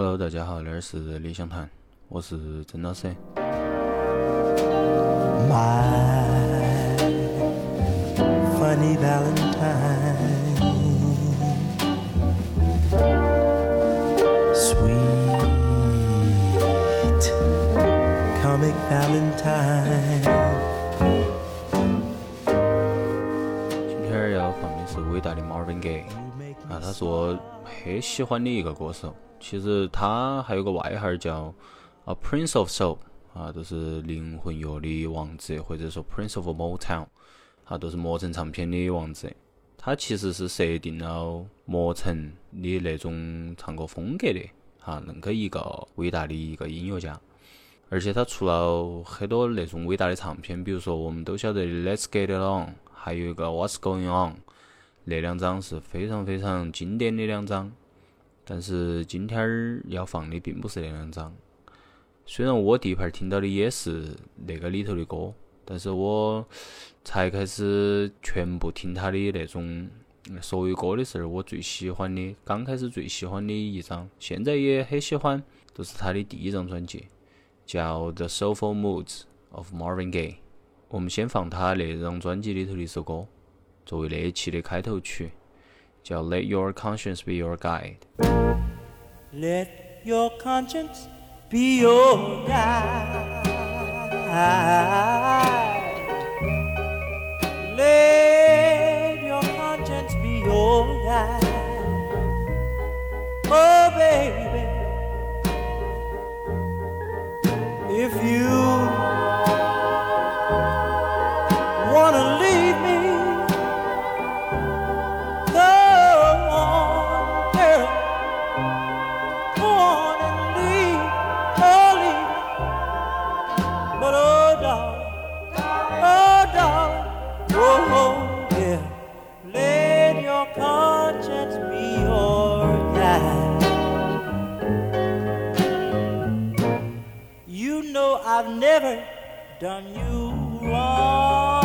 Hello，大家好，这儿是理想谈，我是曾老师。My funny Valentine, sweet comic Valentine. 今天要放的是伟大的 Marvin Gaye 啊，他是我很喜欢的一个歌手。其实他还有个外号叫啊 Prince of Soul 啊，就是灵魂乐的王子，或者说 Prince of Motown 啊，都是魔城唱片的王子。他其实是设定了魔城的那种唱歌风格的，哈，恁个一个伟大的一个音乐家。而且他出了很多那种伟大的唱片，比如说我们都晓得的《Let's Get It On》，还有一个《What's Going On》，那两张是非常非常经典的两张。但是今天儿要放的并不是那两张，虽然我第一盘听到的也是那个里头的歌，但是我才开始全部听他的那种所有歌的时候，我最喜欢的，刚开始最喜欢的一张，现在也很喜欢，都是他的第一张专辑，叫《The Soulful Moods of Marvin Gaye》。我们先放他那张专辑里头的一首歌，作为那一期的开头曲，叫《Let Your Conscience Be Your Guide》。Let your conscience be your guide. Let your conscience be your guide. Oh, baby, if you I've never done you wrong.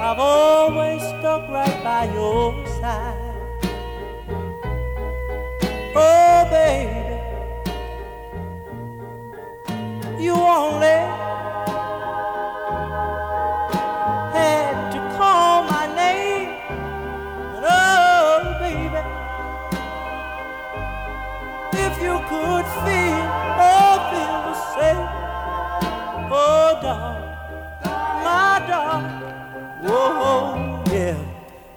I've always stuck right by your side. Oh, baby, you only Darling, my darling. Whoa, yeah.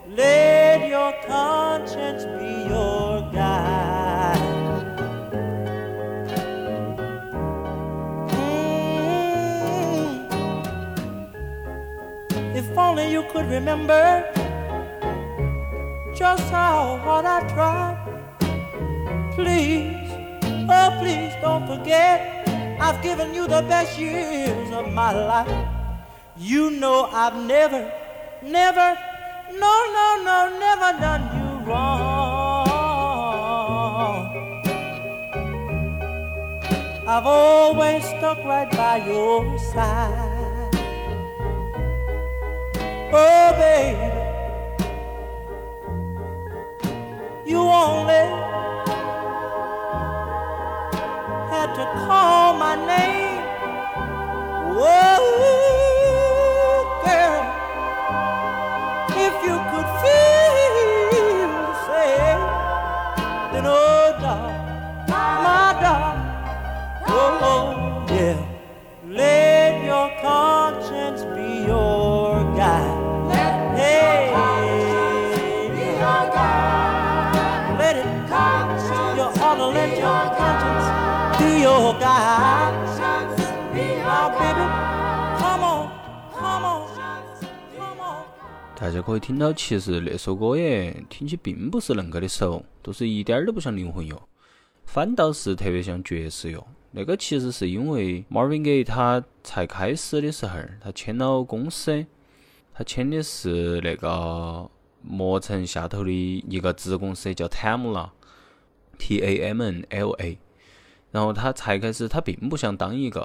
Let your conscience be your guide. Mm. If only you could remember just how hard I tried. Please, oh please don't forget I've given you the best years of my life. You know I've never, never, no, no, no, never done you wrong. I've always stuck right by your side. Oh, baby, you only to call my name. Whoa, conscience be your guide. Now, baby, come on, come on, come on. 大家可以听到，其实那首歌耶，听起并不是恁个的熟，都是一点儿都不像灵魂乐，反倒是特别像爵士乐。那个其实是因为 Marvin Gaye 他才开始的时候，他签了公司，他签的是那个魔城下头的一个子公司叫 Tamla，T A M N L A。然后他才开始，他并不想当一个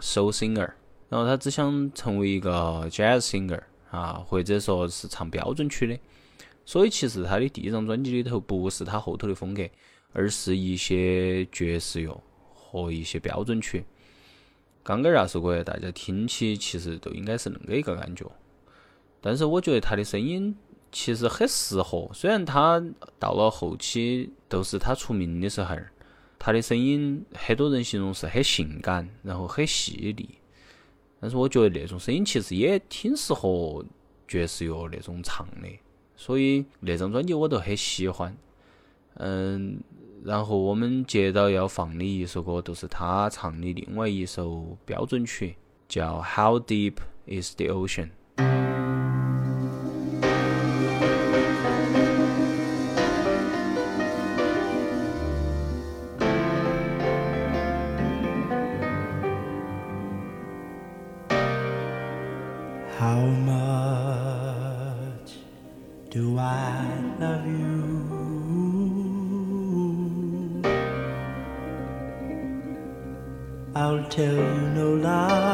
soul singer，然后他只想成为一个 jazz singer 啊，或者说是唱标准曲的。所以其实他的第一张专辑里头不是他后头的风格，而是一些爵士乐和一些标准曲。刚刚那首歌大家听起其实都应该是恁个一个感觉，但是我觉得他的声音其实很适合，虽然他到了后期都是他出名的时候，他的声音很多人形容是很性感，然后很细腻，但是我觉得那种声音其实也挺适合爵士乐那种唱的。所以那张专辑我都很喜欢，嗯，然后我们接着要放的一首歌就是他唱的另外一首标准曲，叫《How Deep Is the Ocean》。How much do I love you? I'll tell you no lie.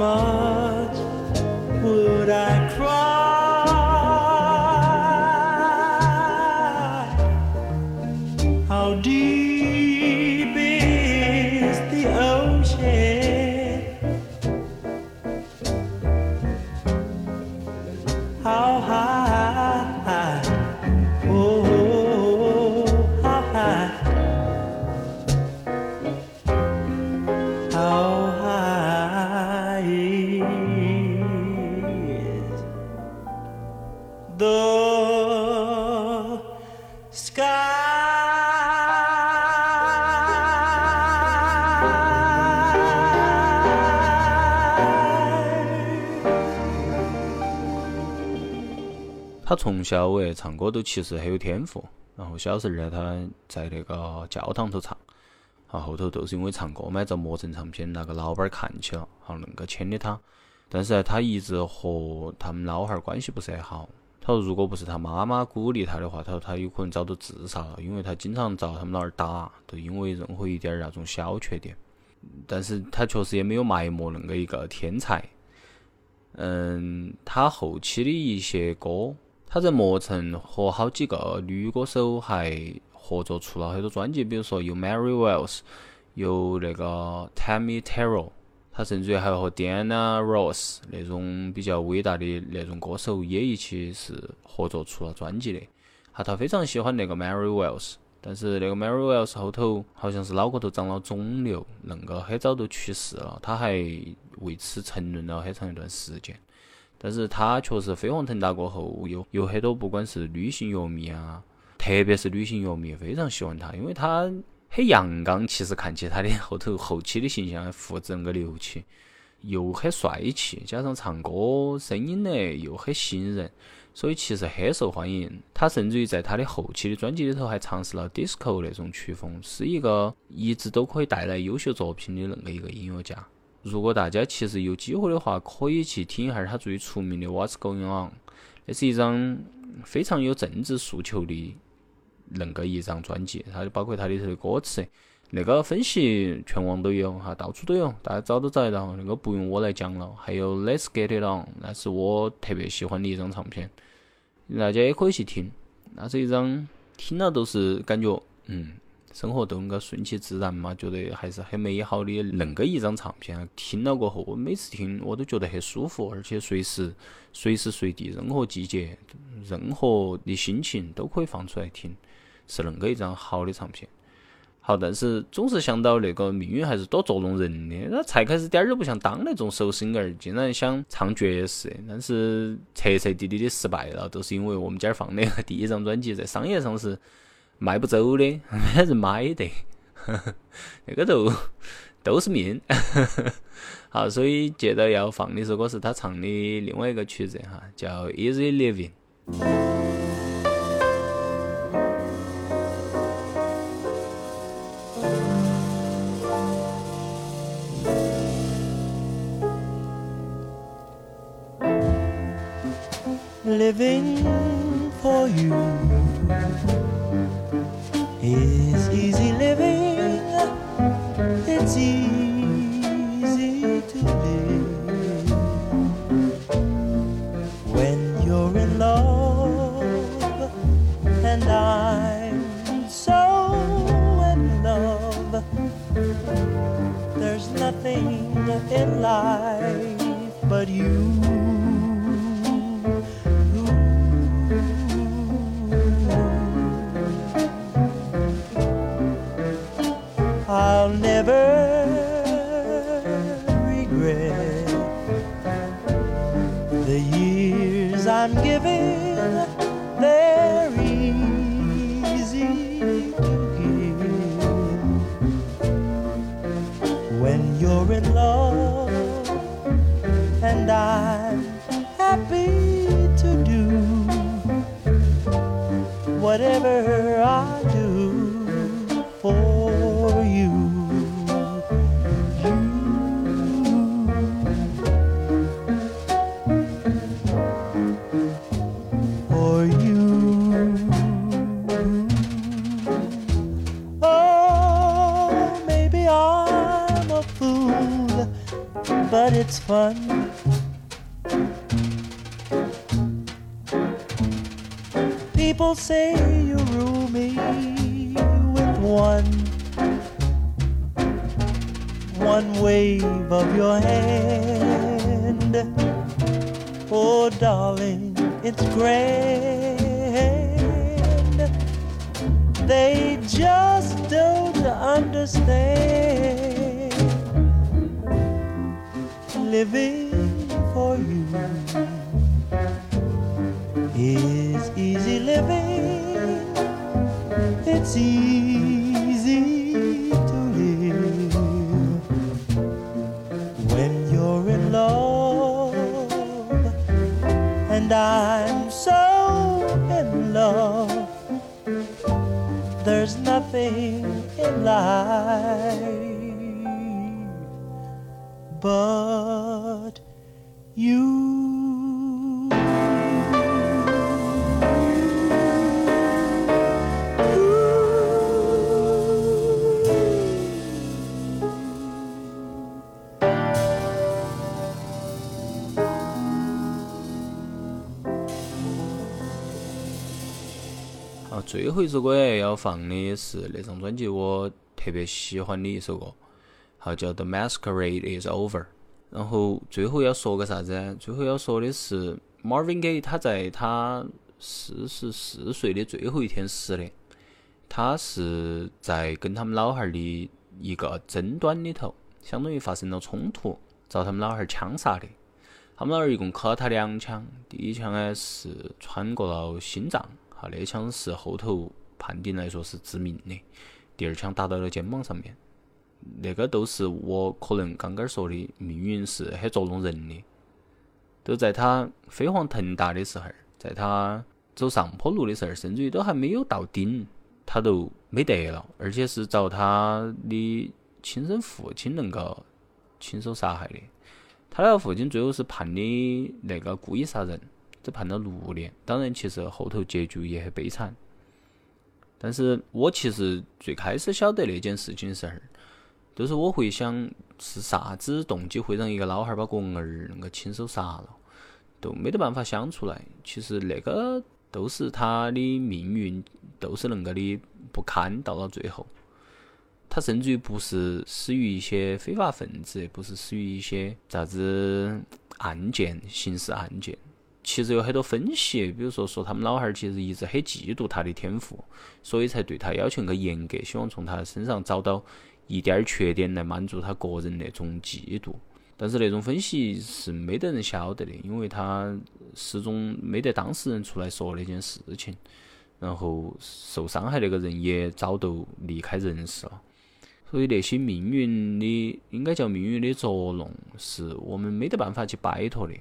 Mom. 他从小诶唱歌都其实很有天赋，然后小时候呢他在那个教堂头唱，啊后头都是因为唱歌嘛，遭魔神唱片，那个老板看起了，好恁个签的他，但是呢他一直和他们老汉儿关系不是很好。他说：“如果不是他妈妈鼓励他的话，他说他有可能早都自杀了，因为他经常遭他们老儿打，都因为任何一点那种小缺点。但是他确实也没有埋没恁个一个天才。嗯，他后期的一些歌，他在魔城和好几个女歌手还合作出了很多专辑，比如说有 Mary Wells，有那个 Tammy t e r r e l。”他甚至于还和 Diana Ross 那种比较伟大的那种歌手也一起是合作出了专辑的。哈，他非常喜欢那个 Mary Wells，但是那个 Mary Wells 后头好像是脑壳头长了肿瘤，恁个很早都去世了。他还为此沉沦了很长一段时间。但是他确实飞黄腾达过后，有有很多不管是女性乐迷啊，特别是女性乐迷非常喜欢他，因为他。很阳刚，其实看起他的后头后期的形象复制那个流气，又很帅气，加上唱歌声音呢又很吸引人，所以其实很受欢迎。他甚至于在他的后期的专辑里头还尝试了 disco 那种曲风，是一个一直都可以带来优秀作品的那个一个音乐家。如果大家其实有机会的话，可以去听一下他最出名的《What's Going On》，那是一张非常有政治诉求的那个一张专辑，它就包括它里头的歌词。那个分析全网都有哈，到处都有，大家找都找得到。那个不用我来讲了。还有《Let's Get It On》，那是我特别喜欢的一张唱片，大家也可以去听。那是一张听了都是感觉，嗯，生活都应该顺其自然嘛，觉得还是很美好的恁个一张唱片。听了过后，我每次听我都觉得很舒服，而且随时随时随地、任何季节、任何的心情都可以放出来听，是恁个一张好的唱片。好，但是总是想到那个命运还是多捉弄人的。那才开始点儿都不像当那种手声儿，竟然想唱爵士，但是彻彻底底的失败了，都是因为我们今儿放的第一张专辑在商业上是卖不走的，没人买的，那个都都是命。好，所以接着要放的首歌是他唱的另外一个曲子哈，叫《Easy Living》。living for you I'm giving, they're easy to give. When you're in love, and I'm happy to do whatever fun. People say you rule me with one, one wave of your hand. Oh, darling, it's grand. They just don't understand living for you is easy living. It's easy to live when you're in love, and I'm so in love. There's nothing in life but 最后一首歌要放的是那张专辑我特别喜欢的一首歌。好，叫 The Masquerade is over。然后最后要说个啥子？最后要说的是，Marvin Gaye 他在他四十四岁的最后一天死的。他是在跟他们老汉儿的一个争端里头，相当于发生了冲突，遭他们老汉儿枪杀的。他们老汉儿一共磕了他两枪，第一枪呢是穿过了心脏，啊，那枪是后头判定来说是致命的。第二枪打到了肩膀上面。那个都是我可能刚刚说的命运是很捉弄人的。都在他飞黄腾达的时候，在他走上坡路的时候，甚至于都还没有到顶，他都没得了，而且是遭他的亲生父亲能够亲手杀害的。他那个父亲最后是判的那个故意杀人，只判了六年。当然，其实后头结局也很悲惨。但是我其实最开始晓得那件事情的时候，都是我会想是啥子动机会让一个老汉儿把个儿能够亲手杀了，都没得办法想出来。其实那个都是他的命运，都是恁个的不堪到了最后。他甚至于不是死于一些非法分子，不是死于一些啥子案件、刑事案件。其实有很多分析，比如说说他们老汉儿其实一直很嫉妒他的天赋，所以才对他要求个严格，希望从他身上找到一点儿缺点来满足他个人那种嫉妒。但是那种分析是没得人晓得的，因为他始终没得当事人出来说那件事情，然后受伤害那个人也早都离开人世了。所以那些命运的，应该叫命运的捉弄，是我们没得办法去摆脱的。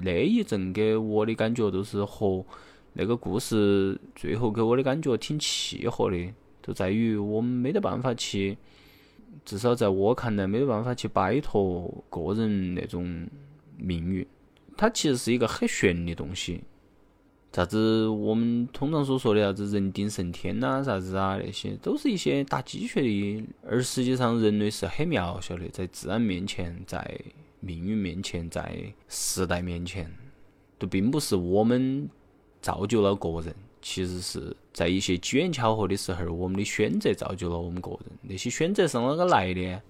那一阵给我的感觉都是和那个故事最后给我的感觉挺契合的，就在于我们没得办法去，至少在我看来没得办法去摆脱个人那种命运。它其实是一个很玄的东西。啥子我们通常所说的啥子人定胜天呐，啥子啊，那些都是一些打鸡血的。而实际上，人类是很渺小的，在自然面前，在命运面前，在时代面前，都并不是我们造就了个人。其实是在一些机缘巧合的时候，我们的选择造就了我们个人。那些选择是啷个来的？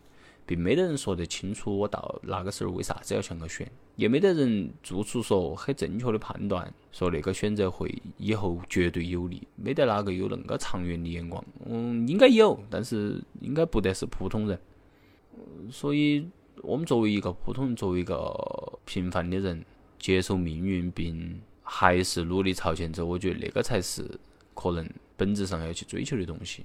并没得人说得清楚，我到那个时候为啥子要向个选，也没得人做出说很正确的判断，说那个选择会以后绝对有利，没得哪个有恁个长远的眼光。嗯，应该有，但是应该不得是普通人。所以，我们作为一个普通人，作为一个平凡的人，接受命运，并还是努力朝前走，我觉得那个才是可能本质上要去追求的东西。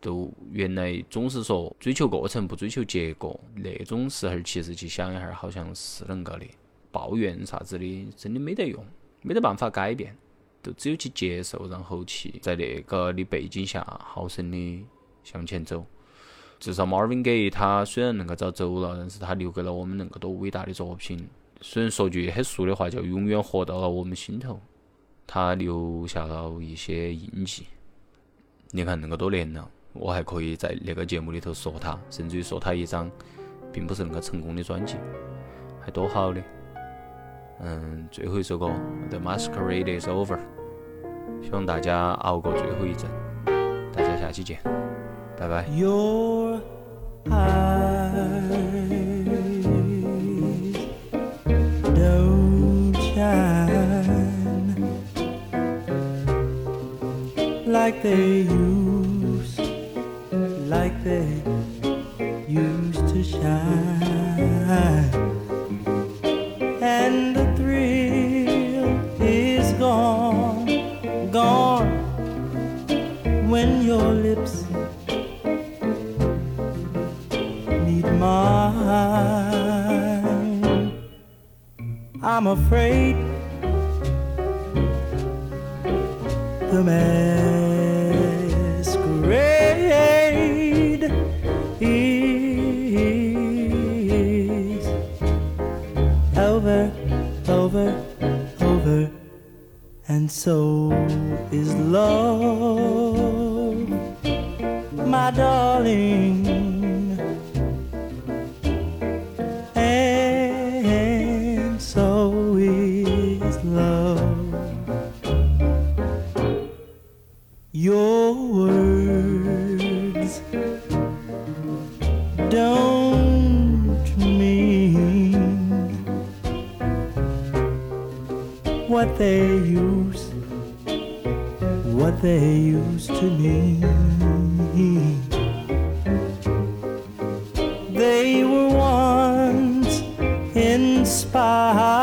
都原来总是说追求过程不追求结果，那种时候其实去想一下，好像是恁个的。抱怨啥子的，真的没得用，没得办法改变，都只有去接受，然后去在那个的背景下好生的向前走。至少 Marvin Gaye 他虽然恁个早走了，但是他留给了我们恁个多伟大的作品。虽然说句很俗的话，叫永远活到了我们心头。他留下了一些印记。你看恁个多年了。我还可以在那个节目里头说他，甚至于说他一张并不是那么成功的专辑，还多好的。嗯，最后一首歌《The Masquerade Is Over》，希望大家熬过最后一阵。大家下期见，Bye bye. Your eyes don't shine like they used, like they used to shine. I'm afraid. The masquerade is over, over, over, and so is love, what they used what they used to mean they were once inspired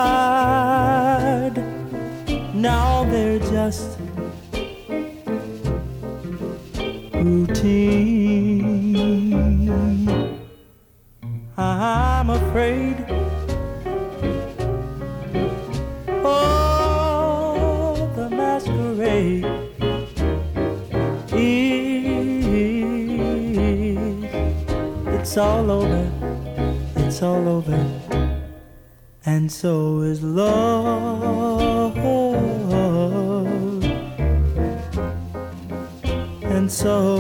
and so is love. And so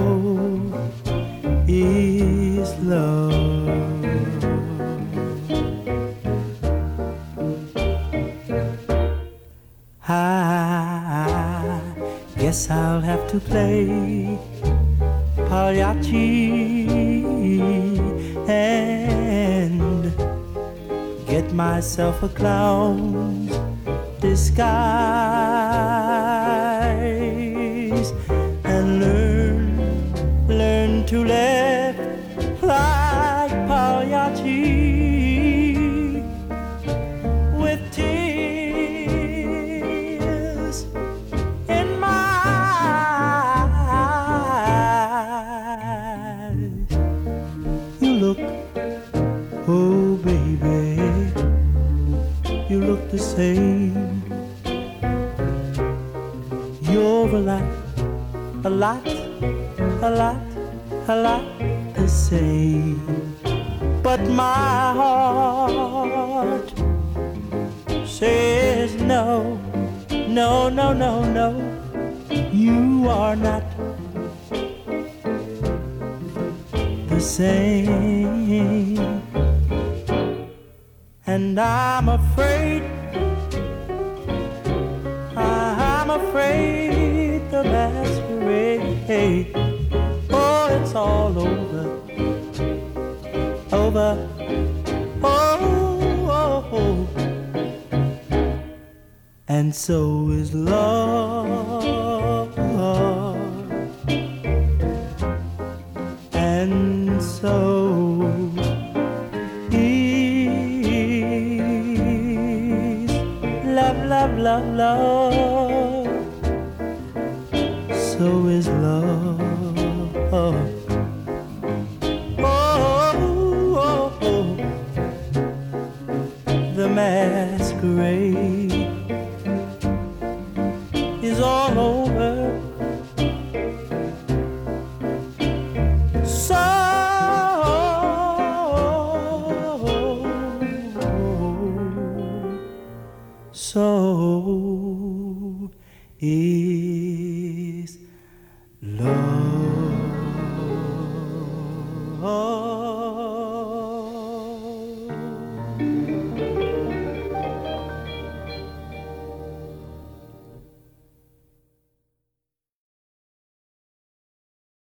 is love. I guess I'll have to play Pagliacci myself a clown's disguise and learn, learn to laugh And I'm afraid, I'm afraid the masquerade. Oh, it's all over, over. Oh, oh, oh. And so is love.